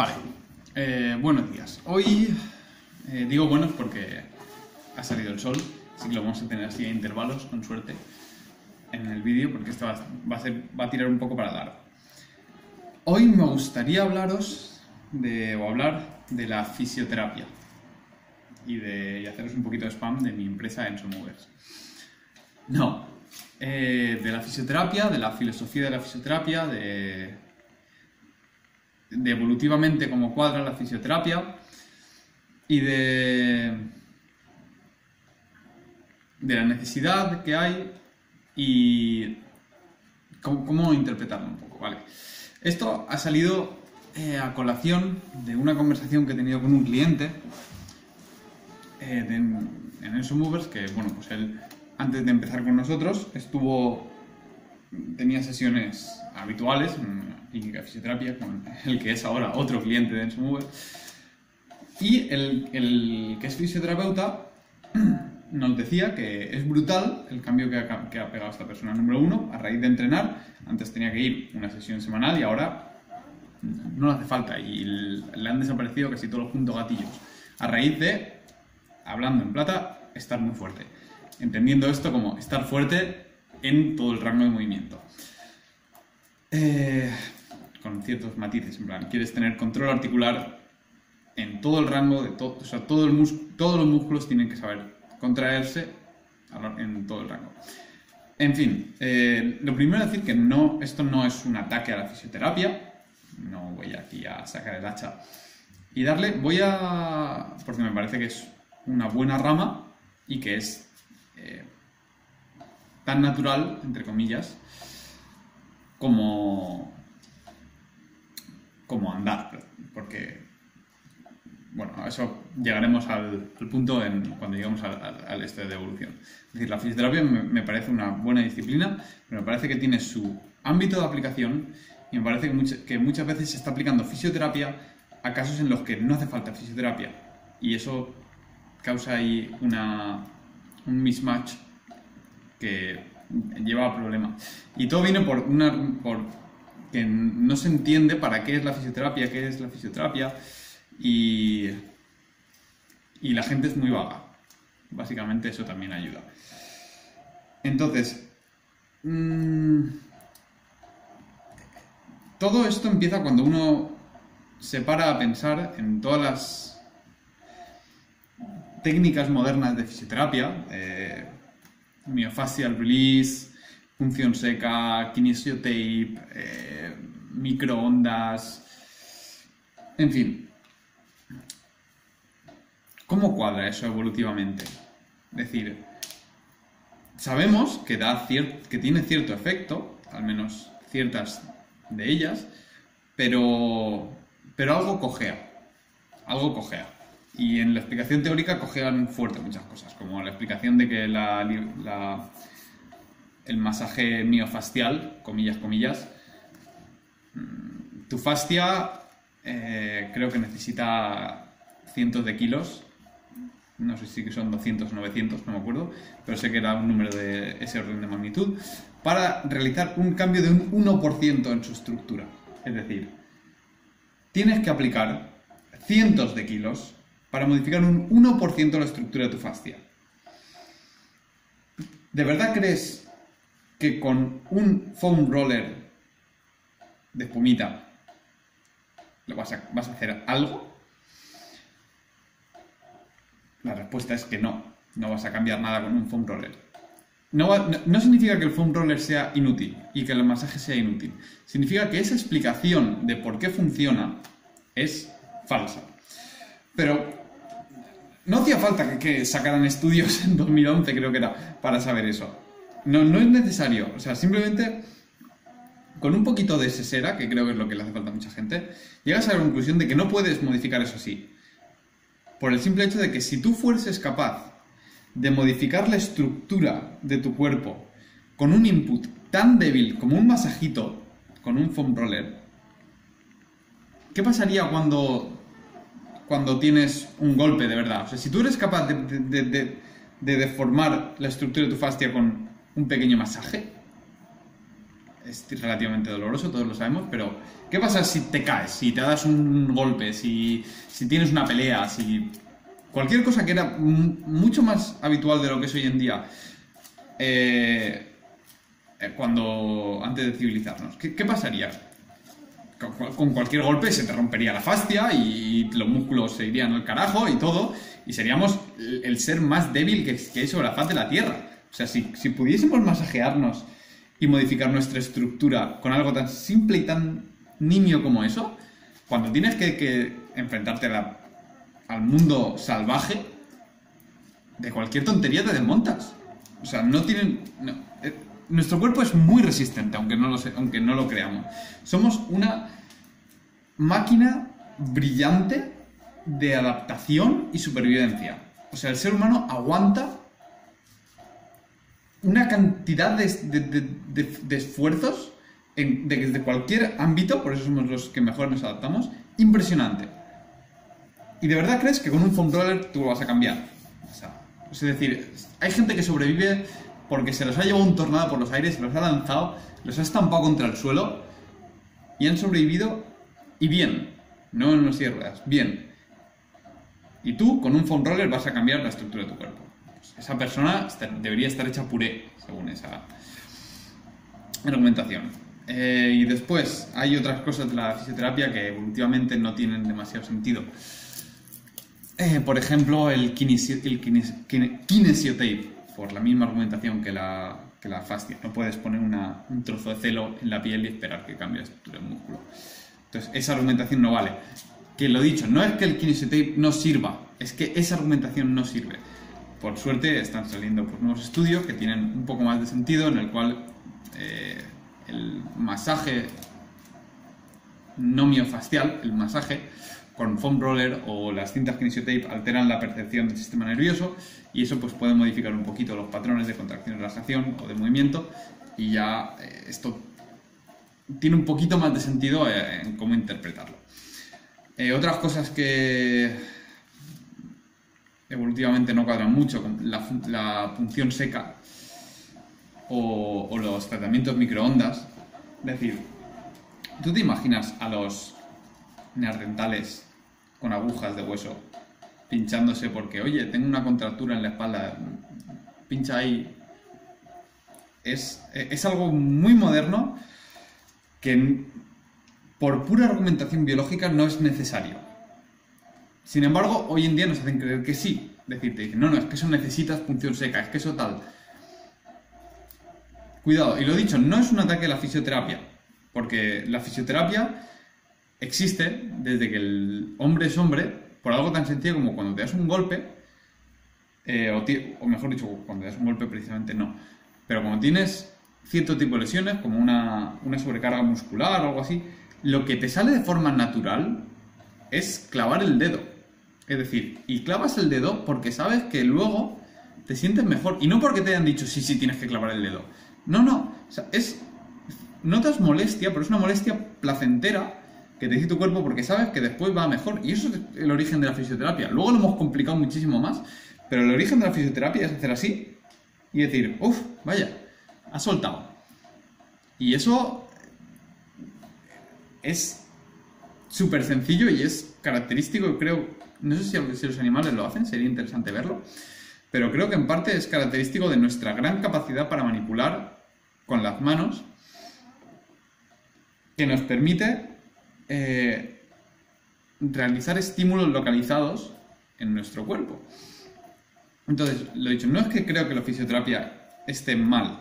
Vale, eh, buenos días. Hoy eh, digo buenos porque ha salido el sol, así que lo vamos a tener así a intervalos, con suerte, en el vídeo, porque esto va, a tirar un poco para largo. Hoy me gustaría hablaros de, o hablar de la fisioterapia y de haceros un poquito de spam de mi empresa Enso Movers. No, eh, de la fisioterapia, de la filosofía de la fisioterapia, de, de evolutivamente cómo cuadra la fisioterapia y de, la necesidad que hay y cómo, interpretarlo un poco, ¿vale? Esto ha salido eh, a colación de una conversación que he tenido con un cliente eh, en Enso Movers que, bueno, pues él antes de empezar con nosotros estuvo tenía sesiones habituales clínica de fisioterapia con el que es ahora otro cliente de Enso Mover y el, que es fisioterapeuta nos decía que es brutal el cambio que ha, que ha pegado esta persona. Número uno, a raíz de entrenar, antes tenía que ir una sesión semanal y ahora no le hace falta y le han desaparecido casi todos los puntos gatillos. A raíz de, hablando en plata, estar muy fuerte. Entendiendo esto como estar fuerte en todo el rango de movimiento. Eh, con ciertos matices, en plan, quieres tener control articular en todo el rango de todo, o sea, todo el todos los músculos tienen que saber contraerse en todo el rango. En fin, eh, lo primero es decir que no, esto no es un ataque a la fisioterapia, no voy aquí a sacar el hacha y darle, voy a, porque me parece que es una buena rama y que es eh, tan natural, entre comillas, como, como andar, porque bueno, a eso llegaremos al, al punto en, cuando lleguemos al, al- al este de evolución. Es decir, la fisioterapia me, me parece una buena disciplina, pero me parece que tiene su ámbito de aplicación y me parece que, mucha- que muchas veces se está aplicando fisioterapia a casos en los que no hace falta fisioterapia. Y eso causa ahí una, un mismatch que lleva a problemas. Y todo viene por una por que no se entiende para qué es la fisioterapia, qué es la fisioterapia y y la gente es muy vaga. Básicamente eso también ayuda. Entonces, mm, todo esto empieza cuando uno se para a pensar en todas las técnicas modernas de fisioterapia, eh, release, función seca, kinesiotape, eh, microondas, en fin. ¿Cómo cuadra eso evolutivamente? Es decir, sabemos que, da que tiene cierto efecto, al menos ciertas de ellas, pero, pero algo cojea. Algo cojea. Y en la explicación teórica cojean fuerte muchas cosas, como la explicación de que la, la- el masaje miofascial, comillas, comillas, mm, tu fascia eh, creo que necesita cientos de kilos no sé si son 200 o 900, no me acuerdo, pero sé que era un número de ese orden de magnitud, para realizar un cambio de un 1% en su estructura. Es decir, tienes que aplicar cientos de kilos para modificar un 1% la estructura de tu fascia. ¿De verdad crees que con un foam roller de espumita lo vas a, hacer algo? La respuesta es que no. No vas a cambiar nada con un foam roller. No- no significa que el foam roller sea inútil y que el masaje sea inútil. Significa que esa explicación de por qué funciona es falsa. Pero no hacía falta que, que sacaran estudios en 2011, creo que era, para saber eso. No, no es necesario. O sea, simplemente con un poquito de sesera, que creo que es lo que le hace falta a mucha gente, llegas a la conclusión de que no puedes modificar eso así. Por el simple hecho de que si tú fueses capaz de modificar la estructura de tu cuerpo con un input tan débil como un masajito con un foam roller, ¿qué pasaría cuando, cuando tienes un golpe de verdad? O sea, si tú eres capaz de, de- de- de- de deformar la estructura de tu fascia con un pequeño masaje, es relativamente doloroso, todos lo sabemos, pero ¿qué pasa si te caes, si te das un golpe, si, si tienes una pelea, si cualquier cosa que era mucho más habitual de lo que es hoy en día, eh, eh, cuando antes de civilizarnos, ¿qué, pasaría? Con, cualquier golpe se te rompería la fascia y los músculos se irían al carajo y todo, y seríamos el ser más débil que, que hay sobre la faz de la Tierra. O sea, si, pudiésemos masajearnos y modificar nuestra estructura con algo tan simple y tan nimio como eso, cuando tienes que, enfrentarte al mundo salvaje, de cualquier tontería te desmontas. O sea, no tienen... Eh, nuestro cuerpo es muy resistente, aunque no, lo aunque no lo creamos. Somos una máquina brillante de adaptación y supervivencia. O sea, el ser humano aguanta una cantidad de, esfuerzos en, desde cualquier ámbito, por eso somos los que mejor nos adaptamos, impresionante. ¿Y de verdad crees que con un foam roller tú lo vas a cambiar? es decir, hay gente que sobrevive porque se los ha llevado un tornado por los aires, se los ha lanzado, los ha estampado contra el suelo y han sobrevivido y bien, no en los ruedas, bien. Y tú con un foam roller vas a cambiar la estructura de tu cuerpo esa persona debería estar hecha puré, según esa argumentación. Eh, y después hay otras cosas de la fisioterapia que evolutivamente no tienen demasiado sentido. Eh, por ejemplo, el, kinesiotape, por la misma argumentación que la, que la fascia. No puedes poner un trozo de celo en la piel y esperar que cambie del músculo. Entonces, esa argumentación no vale. Que lo dicho, no es que el kinesiotape no sirva, es que esa argumentación no sirve por suerte están saliendo nuevos estudios que tienen un poco más de sentido, en el cual eh, el masaje no miofacial, el masaje con foam roller o las cintas kinesiotape alteran la percepción del sistema nervioso y eso pues puede modificar un poquito los patrones de contracción, relajación o de movimiento y ya eh, esto tiene un poquito más de sentido eh, en cómo interpretarlo. otras cosas que evolutivamente no cuadran mucho con la, función seca o, los tratamientos microondas. Es decir, ¿tú te imaginas a los neandertales con agujas de hueso pinchándose porque, oye, tengo una contractura en la espalda, pincha ahí? Es, es algo muy moderno que por pura argumentación biológica no es necesario. Sin embargo, hoy en día nos hacen creer que sí. Decirte, no, no, es que eso necesitas función seca, es que eso tal. Cuidado, y lo dicho, no es un ataque a la fisioterapia, porque la fisioterapia existe desde que el hombre es hombre, por algo tan sencillo como cuando te das un golpe, eh, o, mejor dicho, cuando te das un golpe precisamente no, pero cuando tienes cierto tipo de lesiones, como una, una sobrecarga muscular o algo así, lo que te sale de forma natural es clavar el dedo. Es decir, y clavas el dedo porque sabes que luego te sientes mejor. Y no porque te hayan dicho, sí, sí, tienes que clavar el dedo. No, no. O sea, es. Notas molestia, pero es una molestia placentera que te dice tu cuerpo porque sabes que después va mejor. Y eso es el origen de la fisioterapia. Luego lo hemos complicado muchísimo más, pero el origen de la fisioterapia es hacer así y decir, uff, vaya, ha soltado. Y eso es súper sencillo y es característico, creo, no sé si, los animales lo hacen, sería interesante verlo, pero creo que en parte es característico de nuestra gran capacidad para manipular con las manos, que nos permite eh, realizar estímulos localizados en nuestro cuerpo. Entonces, lo dicho, no es que creo que la fisioterapia esté mal,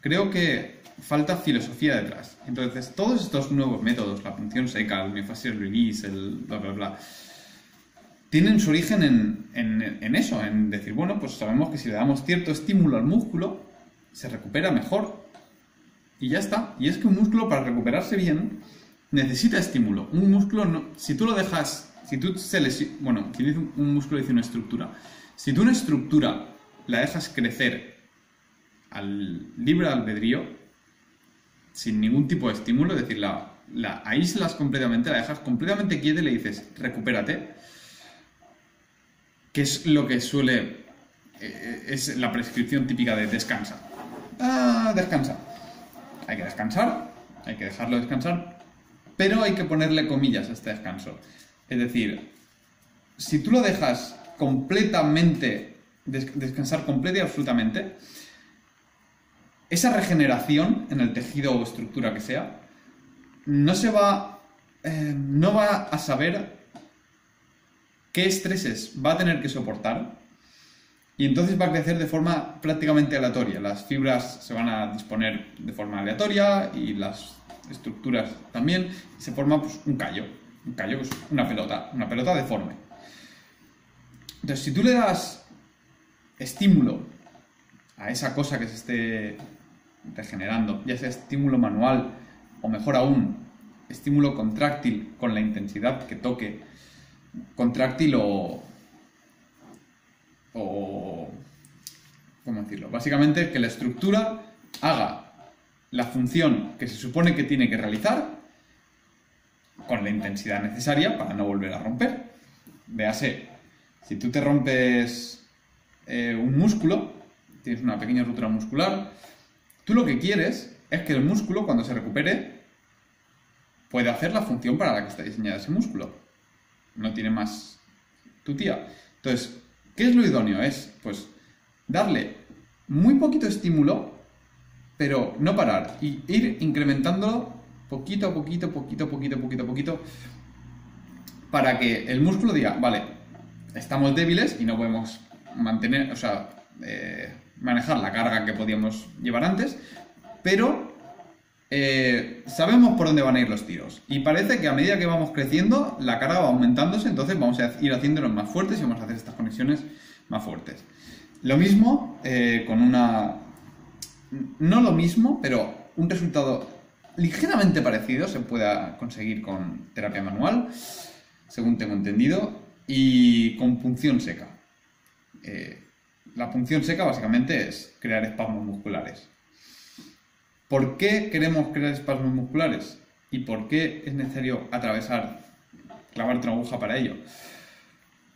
creo que falta filosofía detrás. Entonces, todos estos nuevos métodos, la punción seca, el myofascial release, el bla, bla, bla, tienen su origen en, eso, en decir, bueno, pues sabemos que si le damos cierto estímulo al músculo, se recupera mejor. Y ya está. Y es que un músculo, para recuperarse bien, necesita estímulo. Un músculo, no, si tú lo dejas, si tú se bueno, un músculo dice una estructura. Si tú una estructura la dejas crecer al libre albedrío, sin ningún tipo de estímulo, es decir, la, la aíslas completamente, la dejas completamente quieta y le dices, recupérate, que es lo que suele, eh, es la prescripción típica de descansa. Ah, descansa. hay que descansar, hay que dejarlo descansar, pero hay que ponerle comillas a este descanso. Es decir, si tú lo dejas completamente, descansar completa y absolutamente, esa regeneración en el tejido o estructura que sea, no se va, eh, no va a saber qué estreses va a tener que soportar y entonces va a crecer de forma prácticamente aleatoria. Las fibras se van a disponer de forma aleatoria y las estructuras también. Se forma pues, un callo. Un callo es una pelota, una pelota deforme. Entonces, si tú le das estímulo a esa cosa que se esté regenerando, ya sea estímulo manual o mejor aún, estímulo contráctil con la intensidad que toque, contráctil o, ¿cómo decirlo? Básicamente que la estructura haga la función que se supone que tiene que realizar con la intensidad necesaria para no volver a romper. Véase, si tú te rompes eh, un músculo, tienes una pequeña ruptura muscular, tú lo que quieres es que el músculo cuando se recupere pueda hacer la función para la que está diseñado ese músculo. No tiene más tu tía. Entonces, ¿qué es lo idóneo? Es, pues, darle muy poquito estímulo pero no parar y ir incrementándolo poquito a poquito, poquito, poquito, poquito, poquito, para que el músculo diga, vale, estamos débiles y no podemos mantener, o sea, eh, manejar la carga que podíamos llevar antes, pero eh, sabemos por dónde van a ir los tiros. Y parece que a medida que vamos creciendo, la carga va aumentándose, entonces vamos a ir haciéndolos más fuertes y vamos a hacer estas conexiones más fuertes. Lo mismo eh, con una no lo mismo, pero un resultado ligeramente parecido se pueda conseguir con terapia manual, según tengo entendido, y con punción seca. Eh, la punción seca básicamente es crear espasmos musculares. ¿Por qué queremos crear espasmos musculares? ¿Y por qué es necesario atravesar, clavarte una aguja para ello?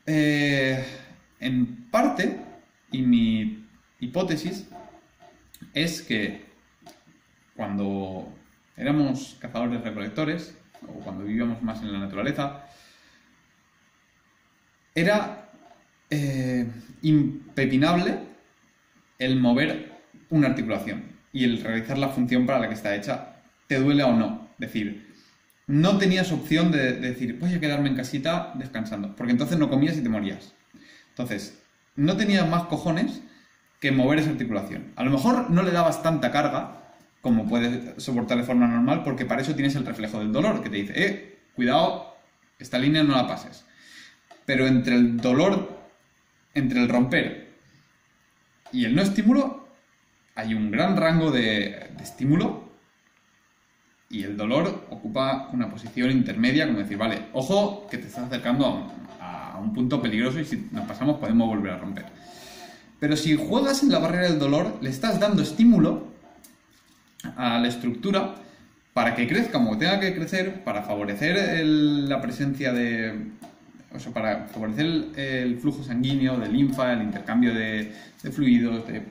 Eh, en parte, y mi hipótesis es que cuando éramos cazadores recolectores, o cuando vivíamos más en la naturaleza, era eh, impepinable el mover una articulación y el realizar la función para la que está hecha, te duele o no. Es decir, no tenías opción de, de, decir, voy a quedarme en casita descansando, porque entonces no comías y te morías. Entonces, no tenías más cojones que mover esa articulación. A lo mejor no le dabas tanta carga como puedes soportar de forma normal, porque para eso tienes el reflejo del dolor, que te dice, eh, cuidado, esta línea no la pases. Pero entre el dolor, entre el romper y el no estímulo, hay un gran rango de, estímulo y el dolor ocupa una posición intermedia, como decir, vale, ojo, que te estás acercando a un punto peligroso y si nos pasamos podemos volver a romper. Pero si juegas en la barrera del dolor, le estás dando estímulo a la estructura para que crezca como tenga que crecer, para favorecer la presencia de. O sea, para favorecer el, flujo sanguíneo, de linfa, el intercambio de, fluidos, de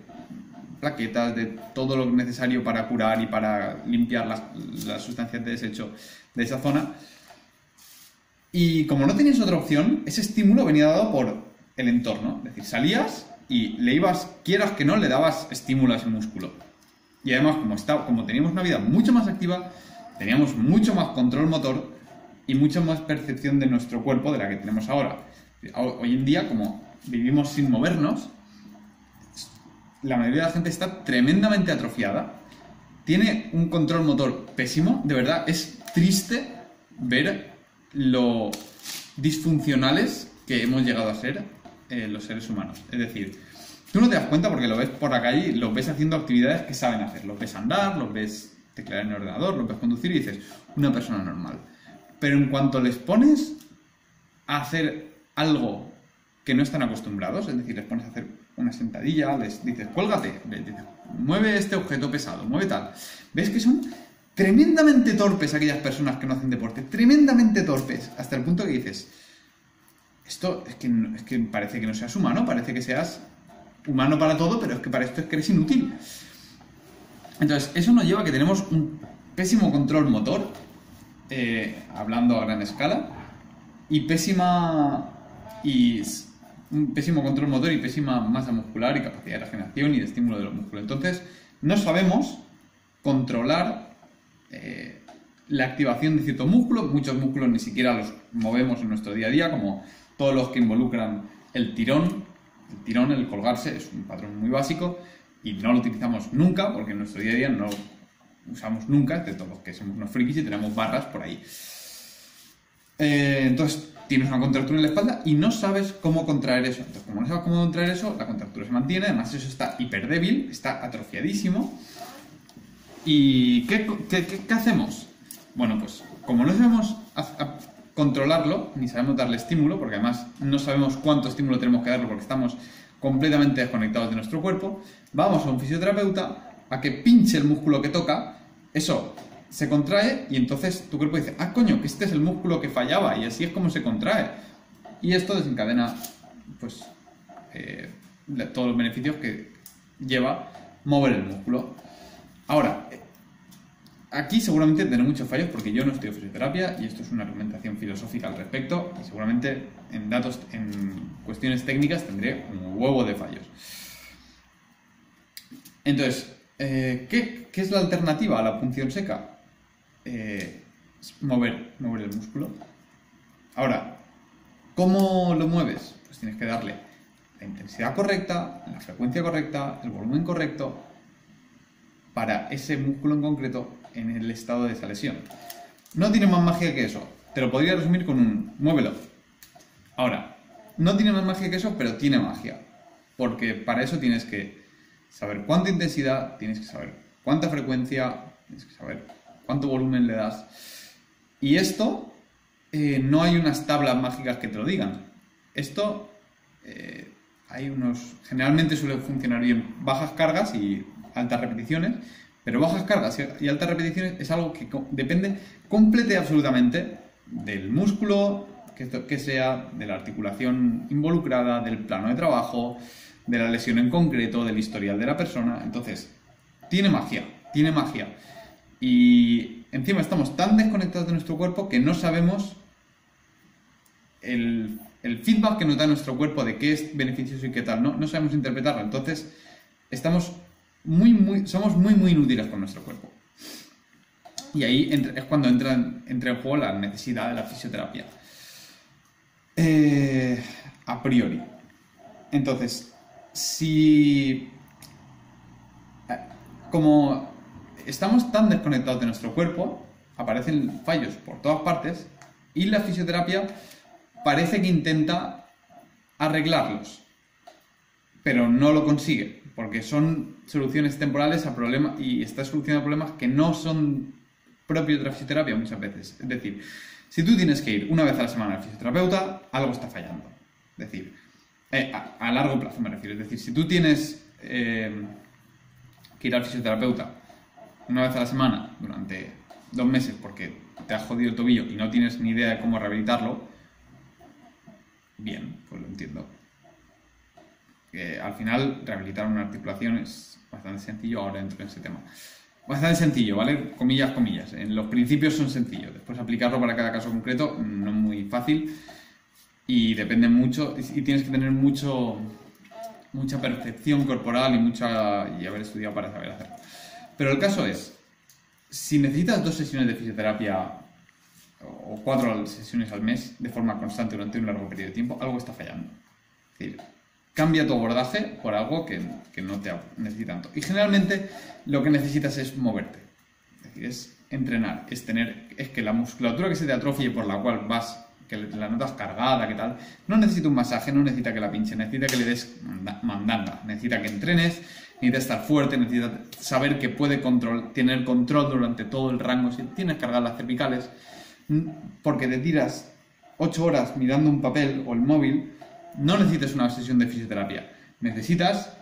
plaquetas, de todo lo necesario para curar y para limpiar las, las sustancias de desecho de esa zona. Y como no tenías otra opción, ese estímulo venía dado por el entorno. Es decir, salías y le ibas, quieras que no, le dabas estímulo a ese músculo. Y además, como, está, como teníamos una vida mucho más activa, teníamos mucho más control motor y mucha más percepción de nuestro cuerpo de la que tenemos ahora. Hoy en día, como vivimos sin movernos, la mayoría de la gente está tremendamente atrofiada, tiene un control motor pésimo, de verdad es triste ver lo disfuncionales que hemos llegado a ser eh, los seres humanos. Es decir, tú no te das cuenta porque lo ves por la calle, los ves haciendo actividades que saben hacer. Los ves andar, los ves teclear en el ordenador, los ves conducir y dices, una persona normal. Pero en cuanto les pones a hacer algo que no están acostumbrados, es decir, les pones a hacer una sentadilla, les dices, cuélgate, mueve este objeto pesado, mueve tal. ¿Ves que son tremendamente torpes aquellas personas que no hacen deporte? Tremendamente torpes, hasta el punto que dices, esto es que, es que parece que no seas humano, parece que seas humano para todo, pero es que para esto es que eres inútil. Entonces, eso nos lleva a que tenemos un pésimo control motor, eh, hablando a gran escala, y pésima. y un pésimo control motor y pésima masa muscular y capacidad de regeneración y de estímulo de los músculos. Entonces, no sabemos controlar eh, la activación de ciertos músculos. Muchos músculos ni siquiera los movemos en nuestro día a día, como todos los que involucran el tirón. El tirón, el colgarse, es un patrón muy básico y no lo utilizamos nunca porque en nuestro día a día no lo usamos nunca, excepto los que somos unos frikis y tenemos barras por ahí. Eh, entonces, tienes una contractura en la espalda y no sabes cómo contraer eso. Entonces, como no sabes cómo contraer eso, la contractura se mantiene, además eso está hiper débil, está atrofiadísimo. ¿Y qué, hacemos? Bueno, pues como no sabemos controlarlo, ni sabemos darle estímulo, porque además no sabemos cuánto estímulo tenemos que darle porque estamos completamente desconectados de nuestro cuerpo, vamos a un fisioterapeuta a que pinche el músculo que toca, eso se contrae y entonces tu cuerpo dice, ah, coño, que este es el músculo que fallaba y así es como se contrae. Y esto desencadena, pues, eh, todos los beneficios que lleva mover el músculo. Ahora, aquí seguramente tendré muchos fallos porque yo no estudio fisioterapia y esto es una argumentación filosófica al respecto y seguramente en datos, en cuestiones técnicas tendré un huevo de fallos. Entonces, eh, ¿qué, ¿qué, es la alternativa a la punción seca? Eh, mover, mover el músculo. Ahora, ¿cómo lo mueves? Pues tienes que darle la intensidad correcta, la frecuencia correcta, el volumen correcto para ese músculo en concreto en el estado de esa lesión. No tiene más magia que eso. Te lo podría resumir con un muévelo. Ahora, no tiene más magia que eso, pero tiene magia. Porque para eso tienes que saber cuánta intensidad, tienes que saber cuánta frecuencia, tienes que saber cuánto volumen le das. Y esto, eh, no hay unas tablas mágicas que te lo digan. Esto, eh, hay unos, generalmente suele funcionar bien bajas cargas y altas repeticiones, pero bajas cargas y altas repeticiones es algo que depende completa y absolutamente del músculo, que, que sea, de la articulación involucrada, del plano de trabajo, de la lesión en concreto, del historial de la persona. Entonces, tiene magia, tiene magia. Y encima estamos tan desconectados de nuestro cuerpo que no sabemos el, feedback que nos da nuestro cuerpo de qué es beneficioso y qué tal. No, no sabemos interpretarlo. Entonces, estamos muy, muy, somos muy, muy inútiles con nuestro cuerpo. Y ahí es cuando entra, entra, en juego la necesidad de la fisioterapia. Eh, a priori. Entonces, si... Eh, como estamos tan desconectados de nuestro cuerpo, aparecen fallos por todas partes y la fisioterapia parece que intenta arreglarlos, pero no lo consigue, porque son soluciones temporales a problemas y está solucionando problemas que no son propios de la fisioterapia muchas veces. Es decir, si tú tienes que ir una vez a la semana al fisioterapeuta, algo está fallando. Es decir, eh, a, largo plazo me refiero. Es decir, si tú tienes eh, que ir al fisioterapeuta una vez a la semana durante dos meses porque te has jodido el tobillo y no tienes ni idea de cómo rehabilitarlo, bien, pues lo entiendo. al final, rehabilitar una articulación es bastante sencillo, ahora entro en ese tema. Bastante sencillo, ¿vale? Comillas, comillas. En los principios son sencillos, después aplicarlo para cada caso concreto no es muy fácil y depende mucho, y tienes que tener mucho, mucha percepción corporal y, mucha, y haber estudiado para saber hacerlo. Pero el caso es, si necesitas dos sesiones de fisioterapia o cuatro sesiones al mes de forma constante durante un largo periodo de tiempo, algo está fallando. Es decir, cambia tu abordaje por algo que, no te necesita tanto. Y generalmente lo que necesitas es moverte. Es decir, es entrenar, es tener, es que la musculatura que se te atrofie por la cual vas, que la notas cargada, que tal, no necesita un masaje, no necesita que la pinche, necesita que le des mandanga, necesita que entrenes, necesita estar fuerte, necesita saber que puede control, tener control durante todo el rango. Si tienes que cargar las cervicales, porque te tiras 8 horas mirando un papel o el móvil, no necesitas una sesión de fisioterapia. Necesitas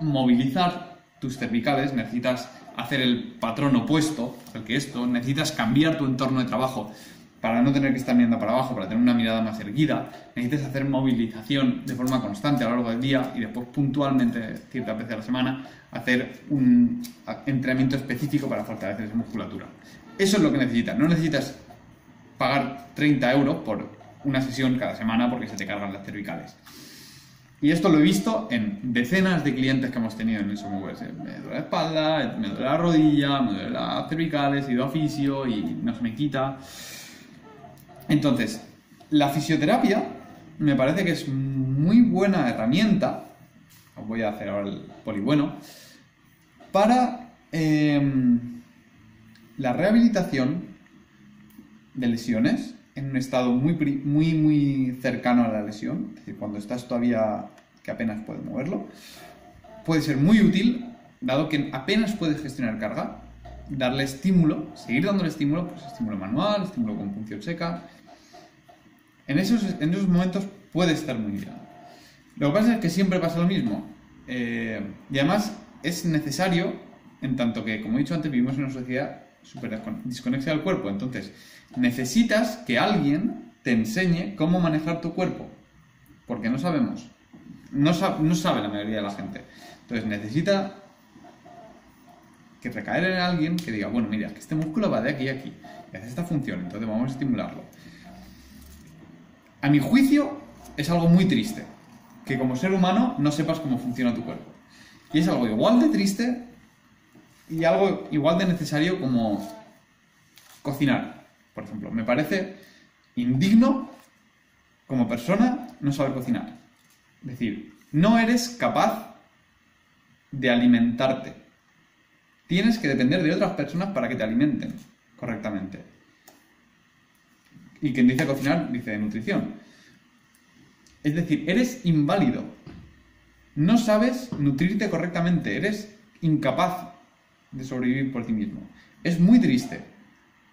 movilizar tus cervicales, necesitas hacer el patrón opuesto al que esto, necesitas cambiar tu entorno de trabajo para no tener que estar mirando para abajo, para tener una mirada más erguida, necesitas hacer movilización de forma constante a lo largo del día y después puntualmente, ciertas veces a la semana, hacer un entrenamiento específico para fortalecer esa musculatura. Eso es lo que necesitas. No necesitas pagar 30 euros por una sesión cada semana porque se te cargan las cervicales. Y esto lo he visto en decenas de clientes que hemos tenido en eso. Me duele la espalda, me duele la rodilla, me duele las cervicales, he ido a fisio y no se me quita. Entonces, la fisioterapia me parece que es muy buena herramienta. Os voy a hacer ahora el polibueno. Para em, la rehabilitación de lesiones en un estado muy, muy, muy cercano a la lesión, es decir, cuando estás todavía que apenas puedes moverlo, puede ser muy útil, dado que apenas puedes gestionar carga, darle estímulo, seguir dándole estímulo, pues estímulo manual, estímulo con punción seca. En esos, en esos momentos puede estar muy bien. Lo que pasa es que siempre pasa lo mismo. Eh, y además es necesario, en tanto que, como he dicho antes, vivimos en una sociedad súper desconexa del cuerpo. Entonces, necesitas que alguien te enseñe cómo manejar tu cuerpo. Porque no sabemos. No, no sabe la mayoría de la gente. Entonces, necesita que recaer en alguien que diga, bueno, mira, que este músculo va de aquí a aquí y hace esta función, entonces vamos a estimularlo. A mi juicio, es algo muy triste que como ser humano no sepas cómo funciona tu cuerpo. Y es algo igual de triste y algo igual de necesario como cocinar, por ejemplo. Me parece indigno como persona no saber cocinar. Es decir, no eres capaz de alimentarte. Tienes que depender de otras personas para que te alimenten correctamente. Y quien dice cocinar, dice nutrición. Es decir, eres inválido. No sabes nutrirte correctamente. Eres incapaz de sobrevivir por ti mismo. Es muy triste.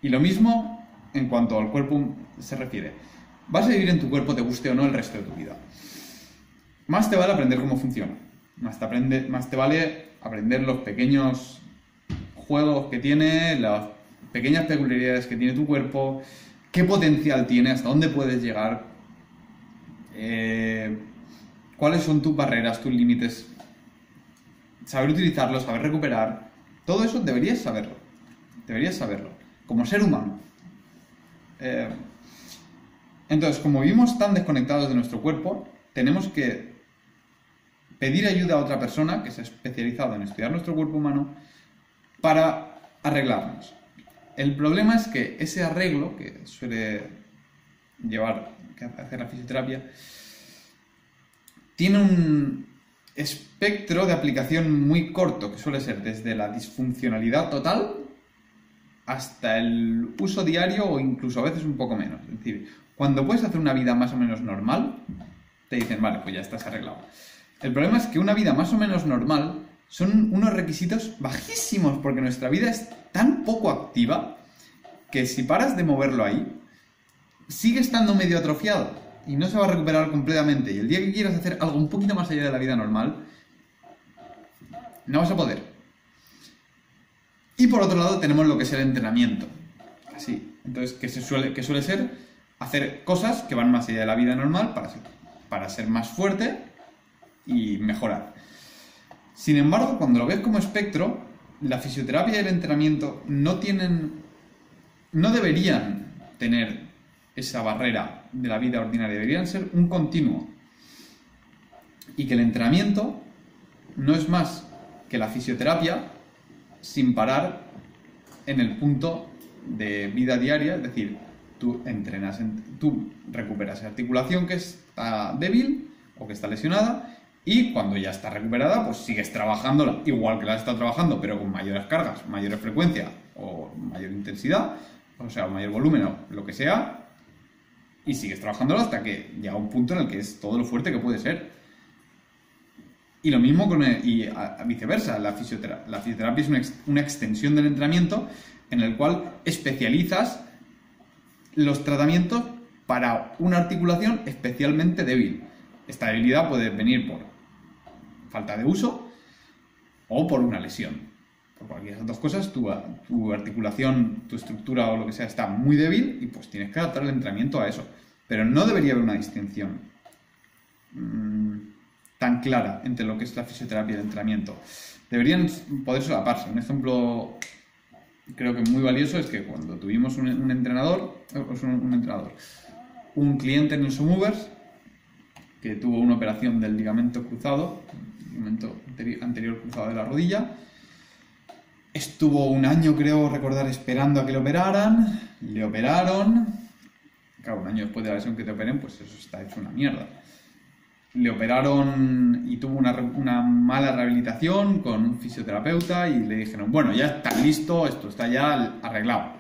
Y lo mismo en cuanto al cuerpo se refiere. Vas a vivir en tu cuerpo, te guste o no, el resto de tu vida. Más te vale aprender cómo funciona. Más te, aprende, más te vale aprender los pequeños juegos que tiene, las pequeñas peculiaridades que tiene tu cuerpo, qué potencial tiene, hasta dónde puedes llegar, eh, cuáles son tus barreras, tus límites, saber utilizarlos, saber recuperar, todo eso deberías saberlo. Deberías saberlo. Como ser humano. Eh, entonces, como vivimos tan desconectados de nuestro cuerpo, tenemos que pedir ayuda a otra persona que se ha especializado en estudiar nuestro cuerpo humano para arreglarnos. El problema es que ese arreglo que suele llevar a hacer la fisioterapia tiene un, espectro de aplicación muy corto, que suele ser desde la disfuncionalidad total hasta el uso diario o incluso a veces un poco menos. Es decir, cuando puedes hacer una vida más o menos normal, te dicen, vale, pues ya estás arreglado. El problema es que una vida más o menos normal son unos requisitos bajísimos porque nuestra vida es tan poco activa que si paras de moverlo ahí, sigue estando medio atrofiado y no se va a recuperar completamente. Y el día que quieras hacer algo un poquito más allá de la vida normal, no vas a poder. Y por otro lado tenemos lo que es el entrenamiento. Así. Entonces, que, se suele, suele ser hacer cosas que van más allá de la vida normal para para ser más fuerte y mejorar. Sin embargo, cuando lo ves como espectro, la fisioterapia y el entrenamiento no tienen. no deberían tener esa barrera de la vida ordinaria, deberían ser un continuo. Y que el entrenamiento no es más que la fisioterapia sin parar en el punto de vida diaria, es decir, tú entrenas, tú recuperas esa articulación que está débil o que está lesionada y cuando ya está recuperada, pues sigues trabajándola igual que la has estado trabajando, pero con mayores cargas, mayores frecuencia o mayor intensidad, o sea, mayor volumen o lo que sea, y sigues trabajándolo hasta que llega un punto en el que es todo lo fuerte que puede ser. Y lo mismo con y viceversa, la fisioterapia, es una, extensión del entrenamiento en el cual especializas los tratamientos para una articulación especialmente débil. Esta debilidad puede venir por falta de uso o por una lesión. por cualquiera de esas dos cosas, tu, tu articulación, tu estructura o lo que sea está muy débil y pues tienes que adaptar el entrenamiento a eso. Pero no debería haber una distinción mm, tan clara entre lo que es la fisioterapia y el entrenamiento. Deberían poder solaparse. Un ejemplo creo que muy valioso es que cuando tuvimos un, entrenador, un, un, entrenador, un cliente en el Movers que tuvo una operación del ligamento cruzado, ligamento anterior cruzado de la rodilla, Estuvo un año, creo recordar, esperando a que le operaran. Le operaron. Claro, un año después de la lesión que te operen, pues eso está hecho una mierda. Le operaron y tuvo una, una mala rehabilitación con un fisioterapeuta y le dijeron, bueno, ya está listo, esto está ya arreglado.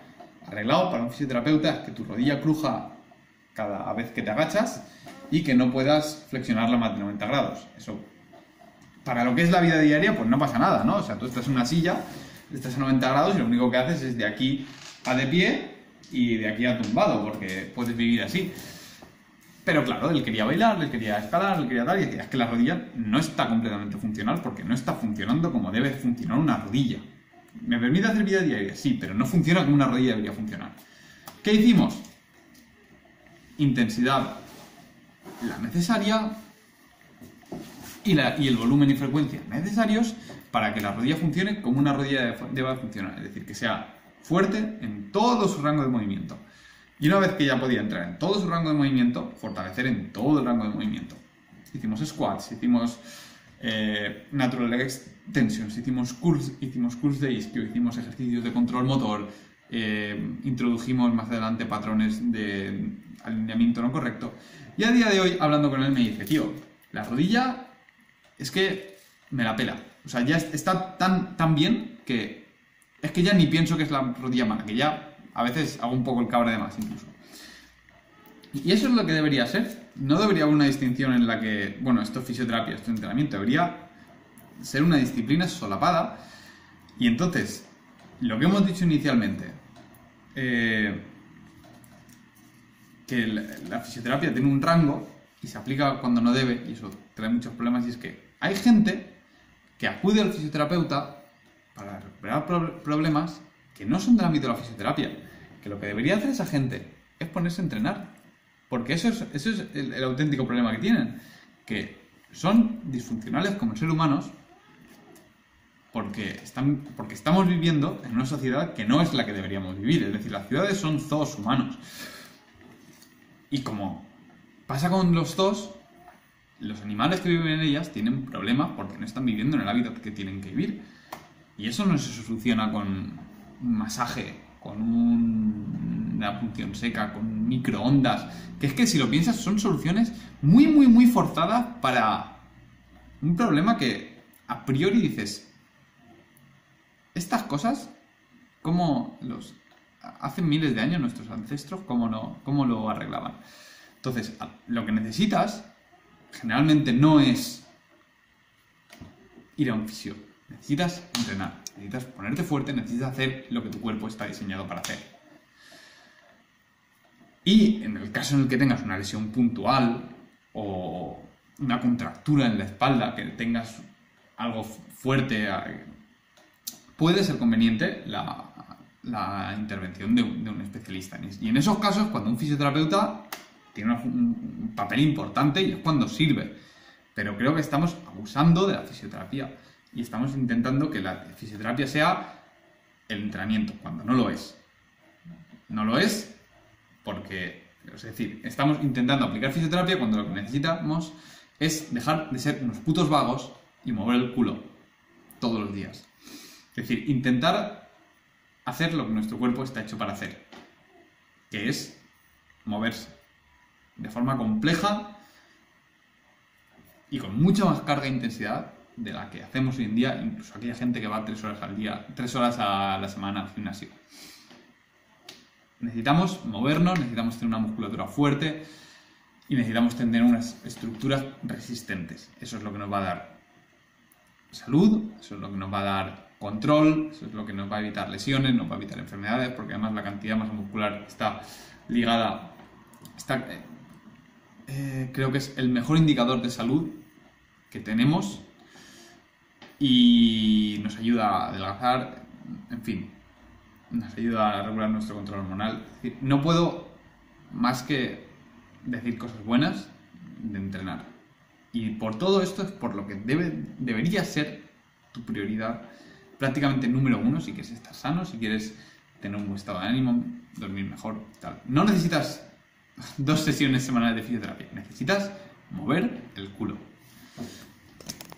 Arreglado para un fisioterapeuta es que tu rodilla cruja cada vez que te agachas y que no puedas flexionarla más de 90 grados. Eso, para lo que es la vida diaria, pues no pasa nada, ¿no? O sea, tú estás en una silla estás a 90 grados y lo único que haces es de aquí a de pie y de aquí a tumbado, porque puedes vivir así. Pero claro, él quería bailar, él quería escalar, él quería tal, y decía, es que la rodilla no está completamente funcional porque no está funcionando como debe funcionar una rodilla. ¿Me permite hacer vida diaria? Sí, pero no funciona como una rodilla debería funcionar. ¿Qué hicimos? Intensidad la necesaria y, la, y el volumen y frecuencia necesarios para que la rodilla funcione como una rodilla debe funcionar, es decir, que sea fuerte en todo su rango de movimiento. Y una vez que ya podía entrar en todo su rango de movimiento, fortalecer en todo el rango de movimiento. Hicimos squats, hicimos eh, natural leg extensions, hicimos curls, hicimos curls de isquio, hicimos ejercicios de control motor, eh, introdujimos más adelante patrones de alineamiento no correcto. Y a día de hoy, hablando con él, me dice, tío, la rodilla es que me la pela. O sea, ya está tan, tan bien que es que ya ni pienso que es la rodilla mala, que ya a veces hago un poco el cabra de más incluso. Y eso es lo que debería ser. No debería haber una distinción en la que, bueno, esto es fisioterapia, esto es entrenamiento. Debería ser una disciplina solapada. Y entonces, lo que hemos dicho inicialmente, eh, que la fisioterapia tiene un rango y se aplica cuando no debe, y eso trae muchos problemas, y es que hay gente que acude al fisioterapeuta para recuperar problemas que no son del ámbito de la fisioterapia. Que lo que debería hacer esa gente es ponerse a entrenar. Porque eso es, eso es el, auténtico problema que tienen. Que son disfuncionales como seres humanos porque, están, porque estamos viviendo en una sociedad que no es la que deberíamos vivir. Es decir, las ciudades son zoos humanos. Y como pasa con los zoos, los animales que viven en ellas tienen problemas porque no están viviendo en el hábitat que tienen que vivir. Y eso no se soluciona con un masaje, con una punción seca, con microondas. Que es que si lo piensas son soluciones muy, muy, muy forzadas para un problema que a priori dices, estas cosas, como los hace miles de años nuestros ancestros, cómo, no, cómo lo arreglaban. Entonces, lo que necesitas generalmente no es ir a un fisio. Necesitas entrenar, necesitas ponerte fuerte, necesitas hacer lo que tu cuerpo está diseñado para hacer. Y en el caso en el que tengas una lesión puntual o una contractura en la espalda, que tengas algo fuerte, puede ser conveniente la, intervención de un, especialista. Y en esos casos, cuando un fisioterapeuta tiene un papel importante y es cuando sirve. Pero creo que estamos abusando de la fisioterapia y estamos intentando que la fisioterapia sea el entrenamiento, cuando no lo es. No lo es porque, es decir, estamos intentando aplicar fisioterapia cuando lo que necesitamos es dejar de ser unos putos vagos y mover el culo todos los días. Es decir, intentar hacer lo que nuestro cuerpo está hecho para hacer, que es moverse de forma compleja y con mucha más carga e intensidad de la que hacemos hoy en día, incluso aquella gente que va tres horas al día, tres horas a la semana al gimnasio. Necesitamos movernos, necesitamos tener una musculatura fuerte y necesitamos tener unas estructuras resistentes. Eso es lo que nos va a dar salud, eso es lo que nos va a dar control, eso es lo que nos va a evitar lesiones, nos va a evitar enfermedades, porque además la cantidad de masa muscular está ligada, está eh, creo que es el mejor indicador de salud que tenemos y nos ayuda a adelgazar, en fin, nos ayuda a regular nuestro control hormonal. Es decir, no puedo más que decir cosas buenas de entrenar. Y por todo esto es por lo que debe, debería ser tu prioridad prácticamente número uno si quieres estar sano, si quieres tener un buen estado de ánimo, dormir mejor, tal. No necesitas dos sesiones semanales de fisioterapia. Necesitas mover el culo.